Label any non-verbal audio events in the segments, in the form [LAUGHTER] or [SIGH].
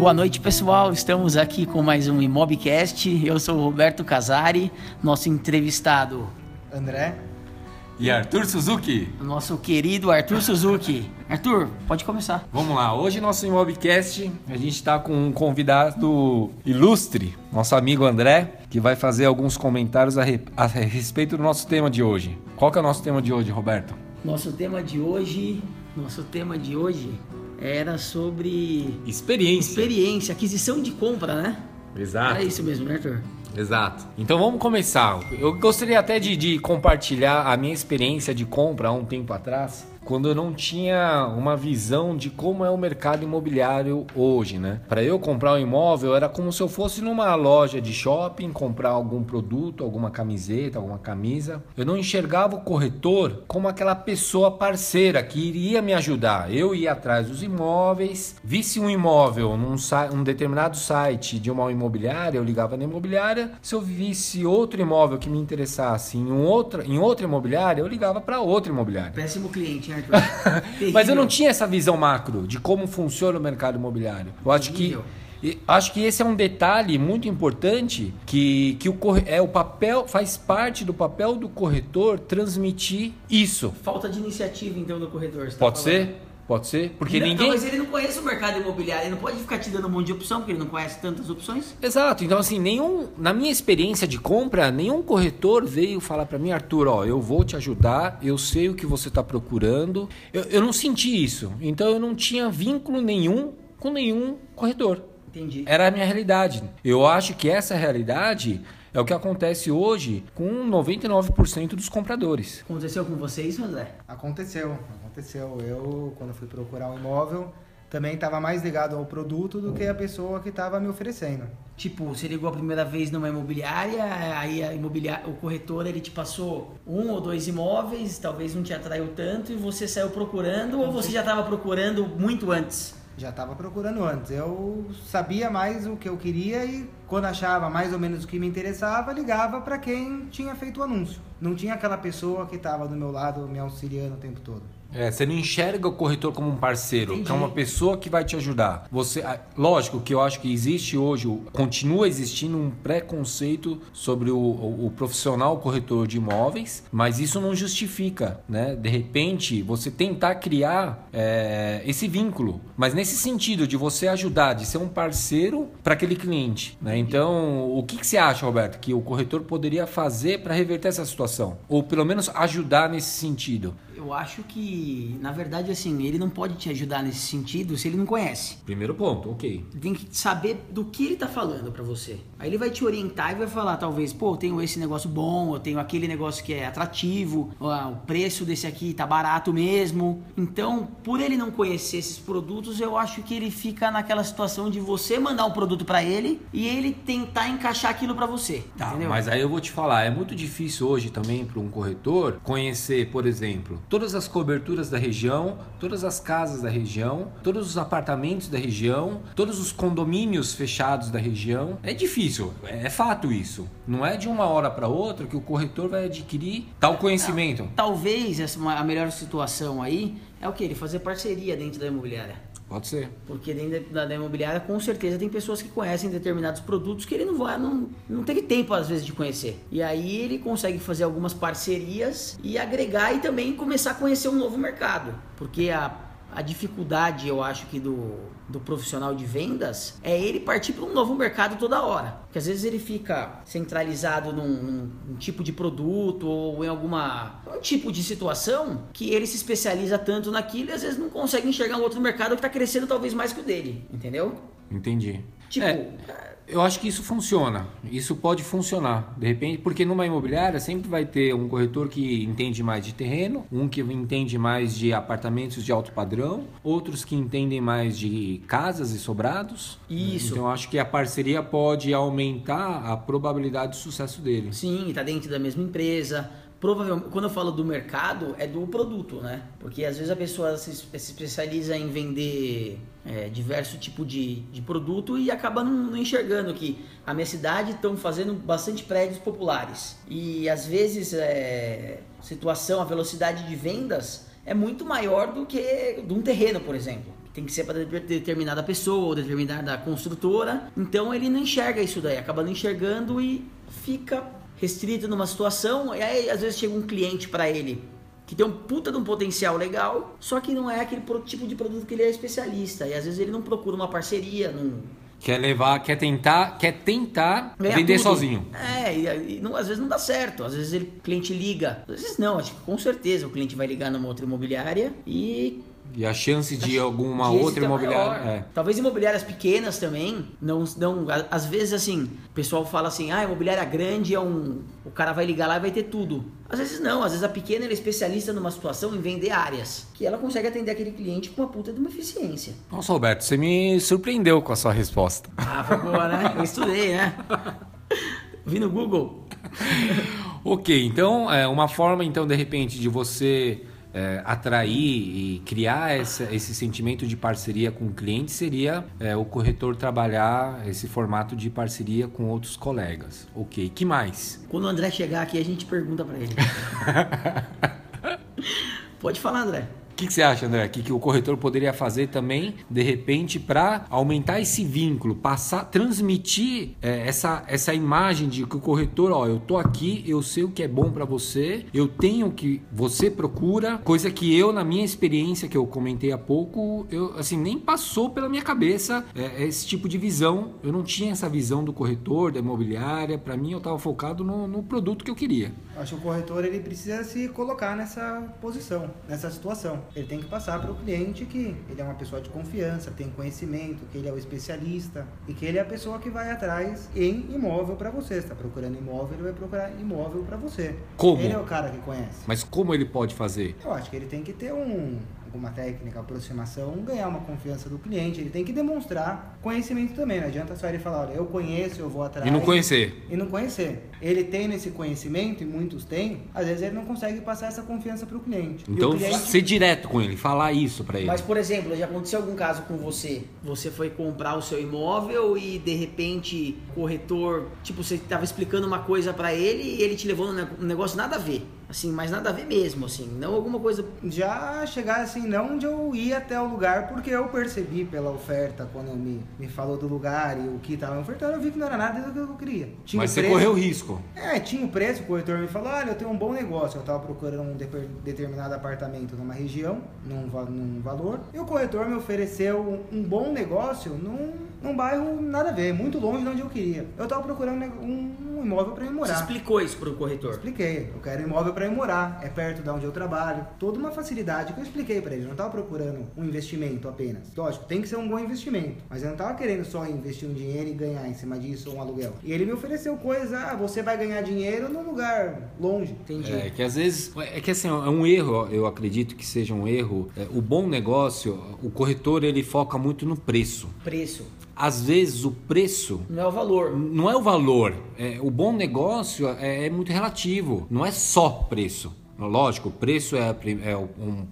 Boa noite, pessoal. Estamos aqui com mais um Imobcast. Eu sou o Roberto Casari, nosso entrevistado. André. E Arthur Suzuki. Nosso querido Arthur Suzuki. Arthur, pode começar. Vamos lá. Hoje, nosso Imobcast, a gente está com um convidado ilustre, nosso amigo André, que vai fazer alguns comentários a, re... a respeito do nosso tema de hoje. Qual que é o nosso tema de hoje, Roberto? Nosso tema de hoje. Nosso tema de hoje era sobre experiência. Experiência, aquisição de compra, né? Exato. É isso mesmo, né, Arthur? Exato. Então vamos começar. Eu gostaria até de, de compartilhar a minha experiência de compra há um tempo atrás quando eu não tinha uma visão de como é o mercado imobiliário hoje, né? Para eu comprar um imóvel era como se eu fosse numa loja de shopping comprar algum produto, alguma camiseta, alguma camisa. Eu não enxergava o corretor como aquela pessoa parceira que iria me ajudar. Eu ia atrás dos imóveis, visse um imóvel num um determinado site de uma imobiliária, eu ligava na imobiliária. Se eu visse outro imóvel que me interessasse em, um outra, em outra imobiliária, eu ligava para outra imobiliária. Péssimo cliente [LAUGHS] Mas eu não tinha essa visão macro de como funciona o mercado imobiliário. Eu acho que acho que esse é um detalhe muito importante que, que o, é, o papel faz parte do papel do corretor transmitir isso. Falta de iniciativa então do corretor. Tá Pode falando. ser? Pode ser? Porque não, ninguém. mas ele não conhece o mercado imobiliário, ele não pode ficar te dando um monte de opção, porque ele não conhece tantas opções. Exato. Então, assim, nenhum. Na minha experiência de compra, nenhum corretor veio falar para mim, Arthur, ó, eu vou te ajudar, eu sei o que você está procurando. Eu, eu não senti isso. Então eu não tinha vínculo nenhum com nenhum corretor. Entendi. Era a minha realidade. Eu acho que essa realidade é o que acontece hoje com 99% dos compradores. Aconteceu com vocês, André? Aconteceu aconteceu. Eu, quando fui procurar um imóvel, também estava mais ligado ao produto do que a pessoa que estava me oferecendo. Tipo, você ligou a primeira vez numa imobiliária, aí a imobiliária, o corretor ele te passou um ou dois imóveis, talvez não te atraiu tanto e você saiu procurando ou você já estava procurando muito antes? Já estava procurando antes. Eu sabia mais o que eu queria e quando achava mais ou menos o que me interessava, ligava para quem tinha feito o anúncio. Não tinha aquela pessoa que estava do meu lado me auxiliando o tempo todo. É, você não enxerga o corretor como um parceiro, Entendi. que é uma pessoa que vai te ajudar. Você, lógico que eu acho que existe hoje, continua existindo um preconceito sobre o, o, o, profissional corretor de imóveis, mas isso não justifica, né? De repente, você tentar criar é, esse vínculo, mas nesse sentido de você ajudar, de ser um parceiro para aquele cliente, né? Então, o que, que você acha, Roberto, que o corretor poderia fazer para reverter essa situação? Ou pelo menos ajudar nesse sentido? Eu acho que, na verdade, assim, ele não pode te ajudar nesse sentido se ele não conhece. Primeiro ponto, ok. Tem que saber do que ele tá falando para você. Aí ele vai te orientar e vai falar, talvez, pô, eu tenho esse negócio bom, eu tenho aquele negócio que é atrativo, o preço desse aqui tá barato mesmo. Então, por ele não conhecer esses produtos, eu acho que ele fica naquela situação de você mandar um produto para ele e ele tentar encaixar aquilo para você. Tá, entendeu? mas aí eu vou te falar, é muito difícil hoje também para um corretor conhecer, por exemplo, todas as coberturas da região, todas as casas da região, todos os apartamentos da região, todos os condomínios fechados da região. É difícil, é fato isso. Não é de uma hora para outra que o corretor vai adquirir tal conhecimento. Talvez a melhor situação aí é o que? Ele fazer parceria dentro da imobiliária. Pode ser. Porque dentro da, da, imobiliária, com certeza, tem pessoas que conhecem determinados produtos que ele não vai, não, não teve tempo, às vezes, de conhecer. E aí ele consegue fazer algumas parcerias e agregar e também começar a conhecer um novo mercado. Porque a a dificuldade, eu acho que do, do profissional de vendas é ele partir para um novo mercado toda hora. Porque às vezes ele fica centralizado num, num, num, tipo de produto ou em alguma um tipo de situação que ele se especializa tanto naquilo e às vezes não consegue enxergar um outro mercado que está crescendo talvez mais que o dele, entendeu? Entendi. Tipo, é, eu acho que isso funciona. Isso pode funcionar, de repente, porque numa imobiliária sempre vai ter um corretor que entende mais de terreno, um que entende mais de apartamentos de alto padrão, outros que entendem mais de casas e sobrados. Isso. Então eu acho que a parceria pode aumentar a probabilidade de sucesso dele. Sim, está dentro da mesma empresa provavelmente, quando eu falo do mercado, é do produto, né? Porque às vezes a pessoa se, especializa em vender é, diverso tipo de, de produto e acaba não, não enxergando que a minha cidade estão fazendo bastante prédios populares. E às vezes é, situação, a velocidade de vendas é muito maior do que de um terreno, por exemplo tem que ser para determinada pessoa ou determinada construtora. Então ele não enxerga isso daí, acaba não enxergando e fica restrito numa situação. E aí às vezes chega um cliente para ele que tem um puta de um potencial legal, só que não é aquele tipo de produto que ele é especialista. E às vezes ele não procura uma parceria, não Quer levar, quer tentar, quer tentar vender tudo. sozinho. É, e, e não, às vezes não dá certo. Às vezes ele, o cliente liga. Às vezes não, acho que com certeza o cliente vai ligar numa outra imobiliária e e a chance de alguma de outra imobiliária. É. Talvez imobiliárias pequenas também. Não, não, às vezes, assim, o pessoal fala assim: ah, imobiliária grande é um. O cara vai ligar lá e vai ter tudo. Às vezes não, às vezes a pequena é especialista numa situação em vender áreas. Que ela consegue atender aquele cliente com uma puta de uma eficiência. Nossa, Roberto, você me surpreendeu com a sua resposta. Ah, foi boa, né? Eu estudei, né? Vi no Google. [LAUGHS] ok, então, é uma forma, então, de repente, de você é, atrair e criar essa, esse sentimento de parceria com o cliente seria é, o corretor trabalhar esse formato de parceria com outros colegas. Ok, que mais? Quando o André chegar aqui, a gente pergunta para ele. [LAUGHS] Pode falar, André que, que você acha, André? O que, que o corretor poderia fazer também, de repente, para aumentar esse vínculo, passar, transmitir é, essa, essa imagem de que o corretor, ó, eu tô aqui, eu sei o que é bom para você, eu tenho o que você procura, coisa que eu, na minha experiência, que eu comentei há pouco, eu, assim, nem passou pela minha cabeça é, esse tipo de visão. Eu não tinha essa visão do corretor, da imobiliária. Para mim, eu estava focado no, no produto que eu queria. Acho que o corretor ele precisa se colocar nessa posição, nessa situação. Ele tem que passar para o cliente que ele é uma pessoa de confiança, tem conhecimento, que ele é o especialista e que ele é a pessoa que vai atrás em imóvel para você. Está procurando imóvel, ele vai procurar imóvel para você. Como? Ele é o cara que conhece. Mas como ele pode fazer? Eu acho que ele tem que ter um alguma técnica, aproximação, ganhar uma confiança do cliente, ele tem que demonstrar conhecimento também. Não adianta só ele falar, olha, eu conheço, eu vou atrás. E não conhecer. E não conhecer. Ele tem esse conhecimento, e muitos têm, às vezes ele não consegue passar essa confiança para o cliente. Então, cliente... ser direto com ele, falar isso para ele. Mas, por exemplo, já aconteceu algum caso com você? Você foi comprar o seu imóvel e, de repente, o corretor, tipo, você estava explicando uma coisa para ele e ele te levou num negócio nada a ver assim, mas nada a ver mesmo, assim, não alguma coisa. Já chegar assim, não onde eu ia até o lugar, porque eu percebi pela oferta, quando me, me falou do lugar e o que estava ofertando, eu vi que não era nada do que eu queria. Tinha mas você correu risco. É, tinha o preço, o corretor me falou, olha, eu tenho um bom negócio, eu estava procurando um de, determinado apartamento numa região, num, num valor, e o corretor me ofereceu um bom negócio num, num bairro nada a ver, muito longe de onde eu queria. Eu estava procurando um, um imóvel para morar. Você explicou isso para o corretor? Expliquei, eu quero um imóvel para ir morar, é perto de onde eu trabalho. Toda uma facilidade que eu expliquei para ele. Eu não estava procurando um investimento apenas. Lógico, tem que ser um bom investimento. Mas eu não estava querendo só investir um dinheiro e ganhar em cima disso um aluguel. E ele me ofereceu coisa, ah, você vai ganhar dinheiro num lugar longe. Entendi. É que às vezes, é que assim, é um erro, eu acredito que seja um erro. É, o bom negócio, o corretor ele foca muito no preço. Preço às vezes o preço não é o valor. Não é o valor. É, o bom negócio é, é muito relativo. Não é só preço. Lógico, o preço é, é um,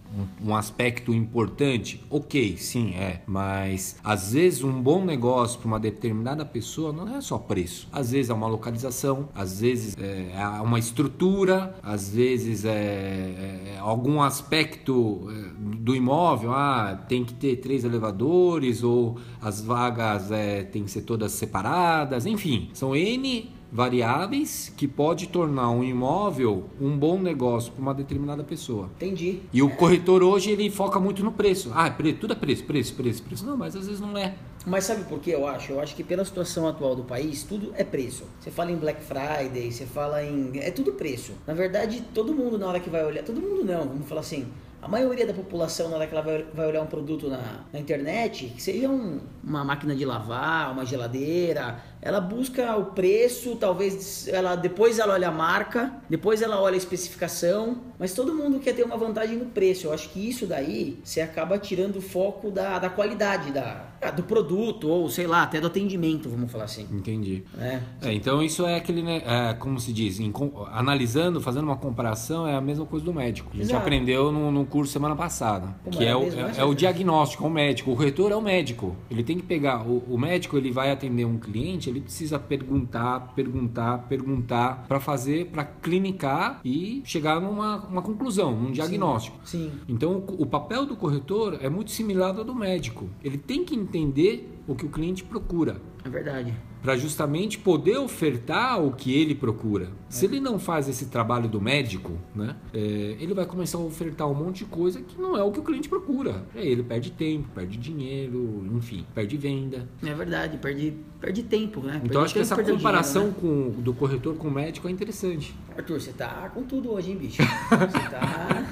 um, aspecto importante. Ok, sim, é. Mas às vezes um bom negócio para uma determinada pessoa não é só preço. Às vezes é uma localização, às vezes é, é uma estrutura, às vezes é, é, é algum aspecto é, do imóvel. Ah, tem que ter três elevadores ou as vagas é, têm que ser todas separadas. Enfim, são N variáveis que pode tornar um imóvel um bom negócio para uma determinada pessoa. Entendi. E o corretor hoje ele foca muito no preço. Ah, preço, tudo é preço, preço, preço, preço. Não, mas às vezes não é. Mas sabe por que eu acho? Eu acho que pela situação atual do país, tudo é preço. Você fala em Black Friday, você fala em. É tudo preço. Na verdade, todo mundo na hora que vai olhar. Todo mundo não, vamos falar assim. A maioria da população, na hora que ela vai, vai olhar um produto na, na internet, que seria um, uma máquina de lavar, uma geladeira, ela busca o preço, talvez ela depois ela olha a marca, depois ela olha a especificação, mas todo mundo quer ter uma vantagem no preço. Eu acho que isso daí você acaba tirando o foco da, da qualidade da, do produto, ou sei lá, até do atendimento, vamos falar assim. Entendi. É. É, então isso é aquele, né, é, como se diz, em, analisando, fazendo uma comparação, é a mesma coisa do médico. A gente Exato. aprendeu no, no, curso semana passada, como que é, é o, é, é, o diagnóstico, é o médico. O reitor é o médico. Ele tem que pegar, o, o médico ele vai atender um cliente cliente ele precisa perguntar, perguntar, perguntar para fazer, para clinicar e chegar numa uma conclusão, um diagnóstico. Sim. Então o, o papel do corretor é muito similar ao do médico. Ele tem que entender o que o cliente procura É verdade. para justamente poder ofertar o que ele procura. Se ele não faz esse trabalho do médico, né, é, ele vai começar a ofertar um monte de coisa que não é o que o cliente procura. Aí ele perde tempo, perde dinheiro, enfim, perde venda. É verdade, perde, perde tempo, né? Então Perde acho que essa comparação dinheiro, com, do corretor com o médico é interessante. né? Arthur, você tá com tudo hoje, hein, bicho? [LAUGHS] Você tá.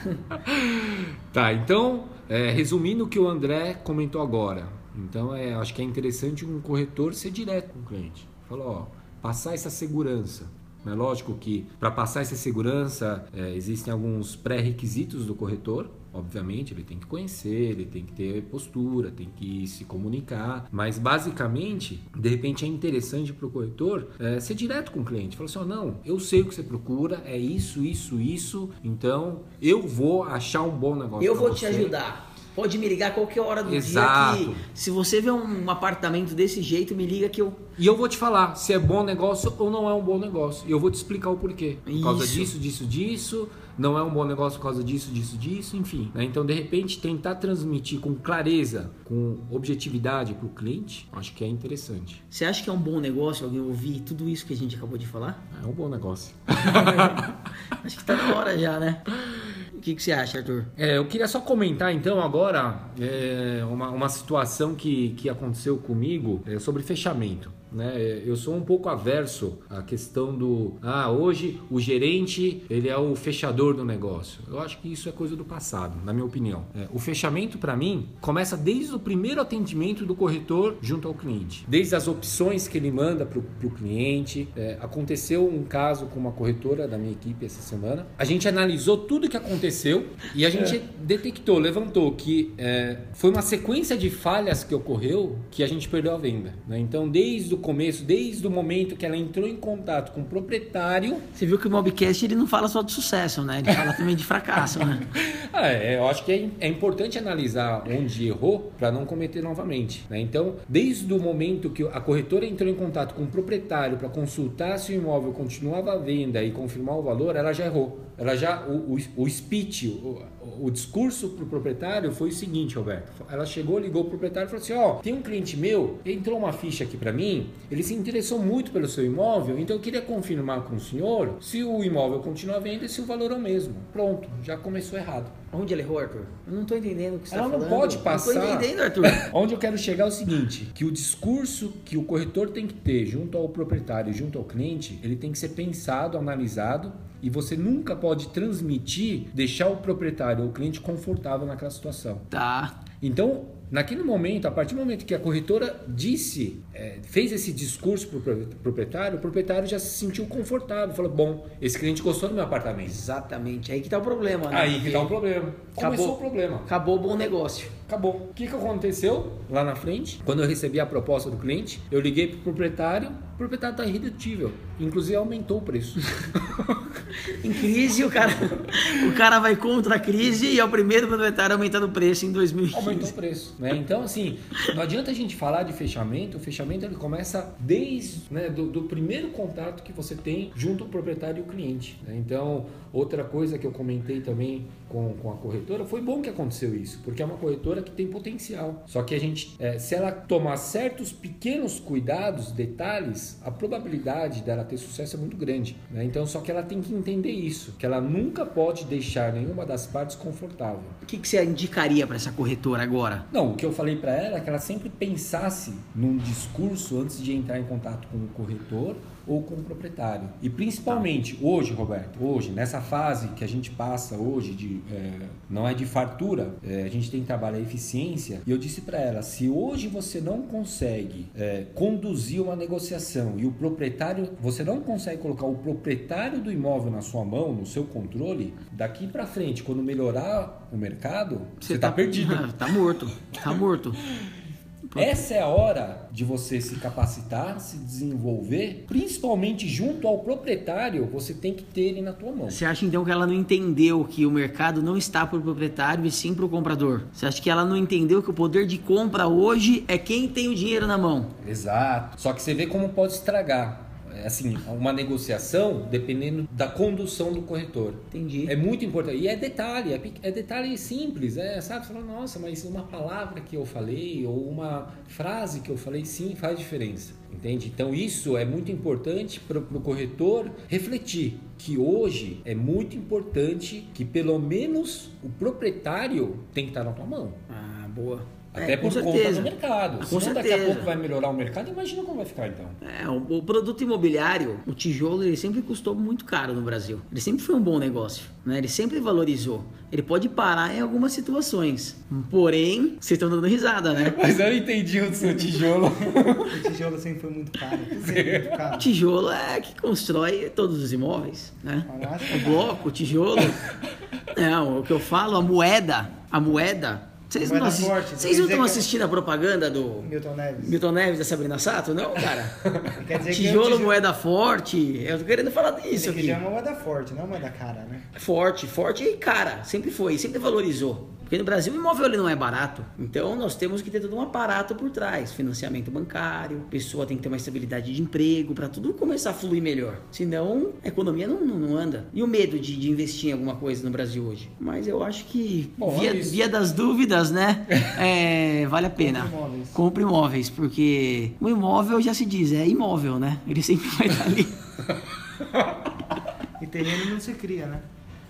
Tá, então, é, resumindo o que o André comentou agora. Então, é, acho que é interessante um corretor ser direto com o cliente. Falou, ó, passar essa segurança. É lógico que para passar essa segurança é, existem alguns pré-requisitos do corretor. Obviamente, ele tem que conhecer, ele tem que ter postura, tem que se comunicar. Mas, basicamente, de repente é interessante para o corretor é, ser direto com o cliente. Falar assim: ó, não, eu sei o que você procura, é isso, isso, isso. Então, eu vou achar um bom negócio. Eu vou te você. ajudar. Pode me ligar qualquer hora do Exato. dia que se você vê um apartamento desse jeito, me liga que eu E eu vou te falar se é bom negócio ou não é um bom negócio. E eu vou te explicar o porquê. Por causa Isso. disso, disso, disso. Não é um bom negócio por causa disso, disso, disso, enfim. né? Então, de repente, tentar transmitir com clareza, com objetividade para o cliente, acho que é interessante. Você acha que é um bom negócio alguém ouvir tudo isso que a gente acabou de falar? É um bom negócio. [LAUGHS] Acho que tá na hora já, né? O que, que você acha, Arthur? É, eu queria só comentar então agora é, uma, uma situação que, que aconteceu comigo é, sobre fechamento. Né? É, Eu sou um pouco averso à questão do ah, hoje o gerente ele é o fechador do negócio. Eu acho que isso é coisa do passado, na minha opinião. É, o fechamento para mim começa desde o primeiro atendimento do corretor junto ao cliente, desde as opções que ele manda para o cliente. É, aconteceu um caso com uma corretora da minha equipe essa semana. A gente analisou tudo que aconteceu e a gente detectou, levantou que é, foi uma sequência de falhas que ocorreu que a gente perdeu a venda. né? Então, desde o começo, desde o momento que ela entrou em contato com o proprietário, Você viu que o Mobcast ele não fala só de sucesso, né? Ele fala também de fracasso, né? [LAUGHS] Ah, é, eu acho que é, é importante analisar onde errou para não cometer novamente. né? Então, desde o momento que a corretora entrou em contato com o proprietário para consultar se o imóvel continuava à venda e confirmar o valor, ela já errou. Ela já o, o, o speech, o, o discurso para o proprietário foi o seguinte, Roberto. Ela chegou, ligou o proprietário e falou assim: ó, tem um cliente meu, entrou uma ficha aqui para mim, ele se interessou muito pelo seu imóvel, então eu queria confirmar com o senhor se o imóvel continua à venda e se o valor é o mesmo. Pronto, já começou errado. Onde ele errou, Arthur? Eu não tô entendendo o que você Ela tá não falando. pode passar. Não tô entendendo, Arthur. [LAUGHS] Onde eu quero chegar é o seguinte, que o discurso que o corretor tem que ter junto ao proprietário, junto ao cliente, ele tem que ser pensado, analisado e você nunca pode transmitir, deixar o proprietário ou o cliente confortável naquela situação. Tá. Então, naquele momento, a partir do momento que a corretora disse, é, fez esse discurso para o proprietário, o proprietário já se sentiu confortável, falou: bom, esse cliente gostou do meu apartamento. Exatamente. Aí que tá o problema, né? Aí que dá um problema. Começou Acabou. o problema. Acabou o bom negócio. Acabou. O que, que aconteceu lá na frente? Quando eu recebi a proposta do cliente, eu liguei pro proprietário, o proprietário está irredutível. Inclusive aumentou o preço. [LAUGHS] Em crise, o cara, o cara vai contra a crise e é o primeiro proprietário aumentando o preço em 2015. aumentou o preço. Né? Então, assim, não adianta a gente falar de fechamento. O fechamento ele começa desde né, do, do primeiro contato que você tem junto ao proprietário e o cliente. né? Então, outra coisa que eu comentei também com, com a corretora, foi bom que aconteceu isso, porque é uma corretora que tem potencial. Só que a gente, é, se ela tomar certos pequenos cuidados, detalhes, a probabilidade dela ter sucesso é muito grande. né? Então, só que ela tem que entender isso, que ela nunca pode deixar nenhuma das partes confortável. O que, que você indicaria para essa corretora agora? Não, o que eu falei para ela é que ela sempre pensasse num discurso antes de entrar em contato com o corretor ou com o proprietário. E principalmente hoje, Roberto, hoje, nessa fase que a gente passa hoje de é, não é de fartura, é, a gente tem que trabalhar a eficiência. E eu disse para ela, se hoje você não consegue é, conduzir uma negociação e o proprietário, você não consegue colocar o proprietário do imóvel na sua mão, no seu controle, daqui para frente, quando melhorar o mercado, você, está perdido. [LAUGHS] tá morto. Tá morto. [LAUGHS] Essa é a hora de você se capacitar, se desenvolver, principalmente junto ao proprietário, você tem que ter ele na tua mão. Você acha então que ela não entendeu que o mercado não está para o proprietário e sim para o comprador? Você acha que ela não entendeu que o poder de compra hoje é quem tem o dinheiro na mão? Exato. Só que você vê como pode estragar. Assim, uma negociação dependendo da condução do corretor. Entendi. É muito importante. E é detalhe, é, é detalhe simples, é, sabe? Você fala, nossa, mas uma palavra que eu falei ou uma frase que eu falei, sim, faz diferença. Entende? Então isso é muito importante para o corretor refletir que hoje é muito importante que pelo menos o proprietário tem que estar na tua mão. Ah, boa. Até É, por conta certeza. do mercado. Com Senão daqui a certeza. pouco vai melhorar o mercado, imagina como vai ficar então. É, o, o produto imobiliário, o tijolo, ele sempre custou muito caro no Brasil. Ele sempre foi um bom negócio, né? Ele sempre valorizou. Ele pode parar em algumas situações. Porém, vocês estão dando risada, né? [LAUGHS] Mas eu não entendi o seu tijolo. [LAUGHS] O tijolo sempre foi muito caro. Sempre muito [LAUGHS] O caro. tijolo é que constrói todos os imóveis, né? O bloco, o tijolo. Não, o que eu falo, a moeda, a moeda. Vocês não, assi- vocês quer não estão que- assistindo a propaganda do Milton Neves. Milton Neves da Sabrina Sato? Não, cara. [LAUGHS] Que Tijolo, tijolo- moeda forte. Eu tô querendo falar disso aqui. já é moeda forte, não uma moeda cara, né? Forte, forte e cara. Sempre foi, sempre valorizou. Porque no Brasil o imóvel ele não é barato. Então nós temos que ter todo um aparato por trás. Financiamento bancário, pessoa tem que ter uma estabilidade de emprego para tudo começar a fluir melhor. Senão a economia não, não, não anda. E o medo de, de investir em alguma coisa no Brasil hoje? Mas eu acho que, Bom, via, via das dúvidas, né? [LAUGHS] é, vale a pena. Compre imóveis. Compre imóveis, porque o imóvel já se diz, é imóvel, né? Ele sempre vai estar ali. [LAUGHS] E terreno não se cria, né?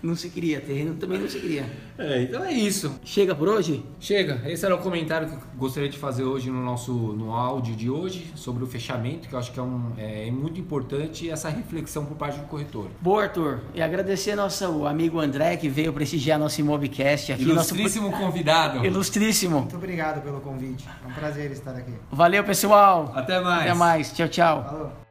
Não se cria, terreno também não se cria. É, então é isso. Chega por hoje? Chega, esse era o comentário que eu gostaria de fazer hoje no nosso no áudio de hoje sobre o fechamento, que eu acho que é, um, é muito importante essa reflexão por parte do corretor. Boa, Arthur. E agradecer nosso amigo André que veio prestigiar nosso Imobcast aqui. Nosso... Ilustríssimo convidado. Ilustríssimo. Muito obrigado pelo convite. É um prazer estar aqui. Valeu, pessoal. Até mais. Até mais. Tchau, tchau. Falou.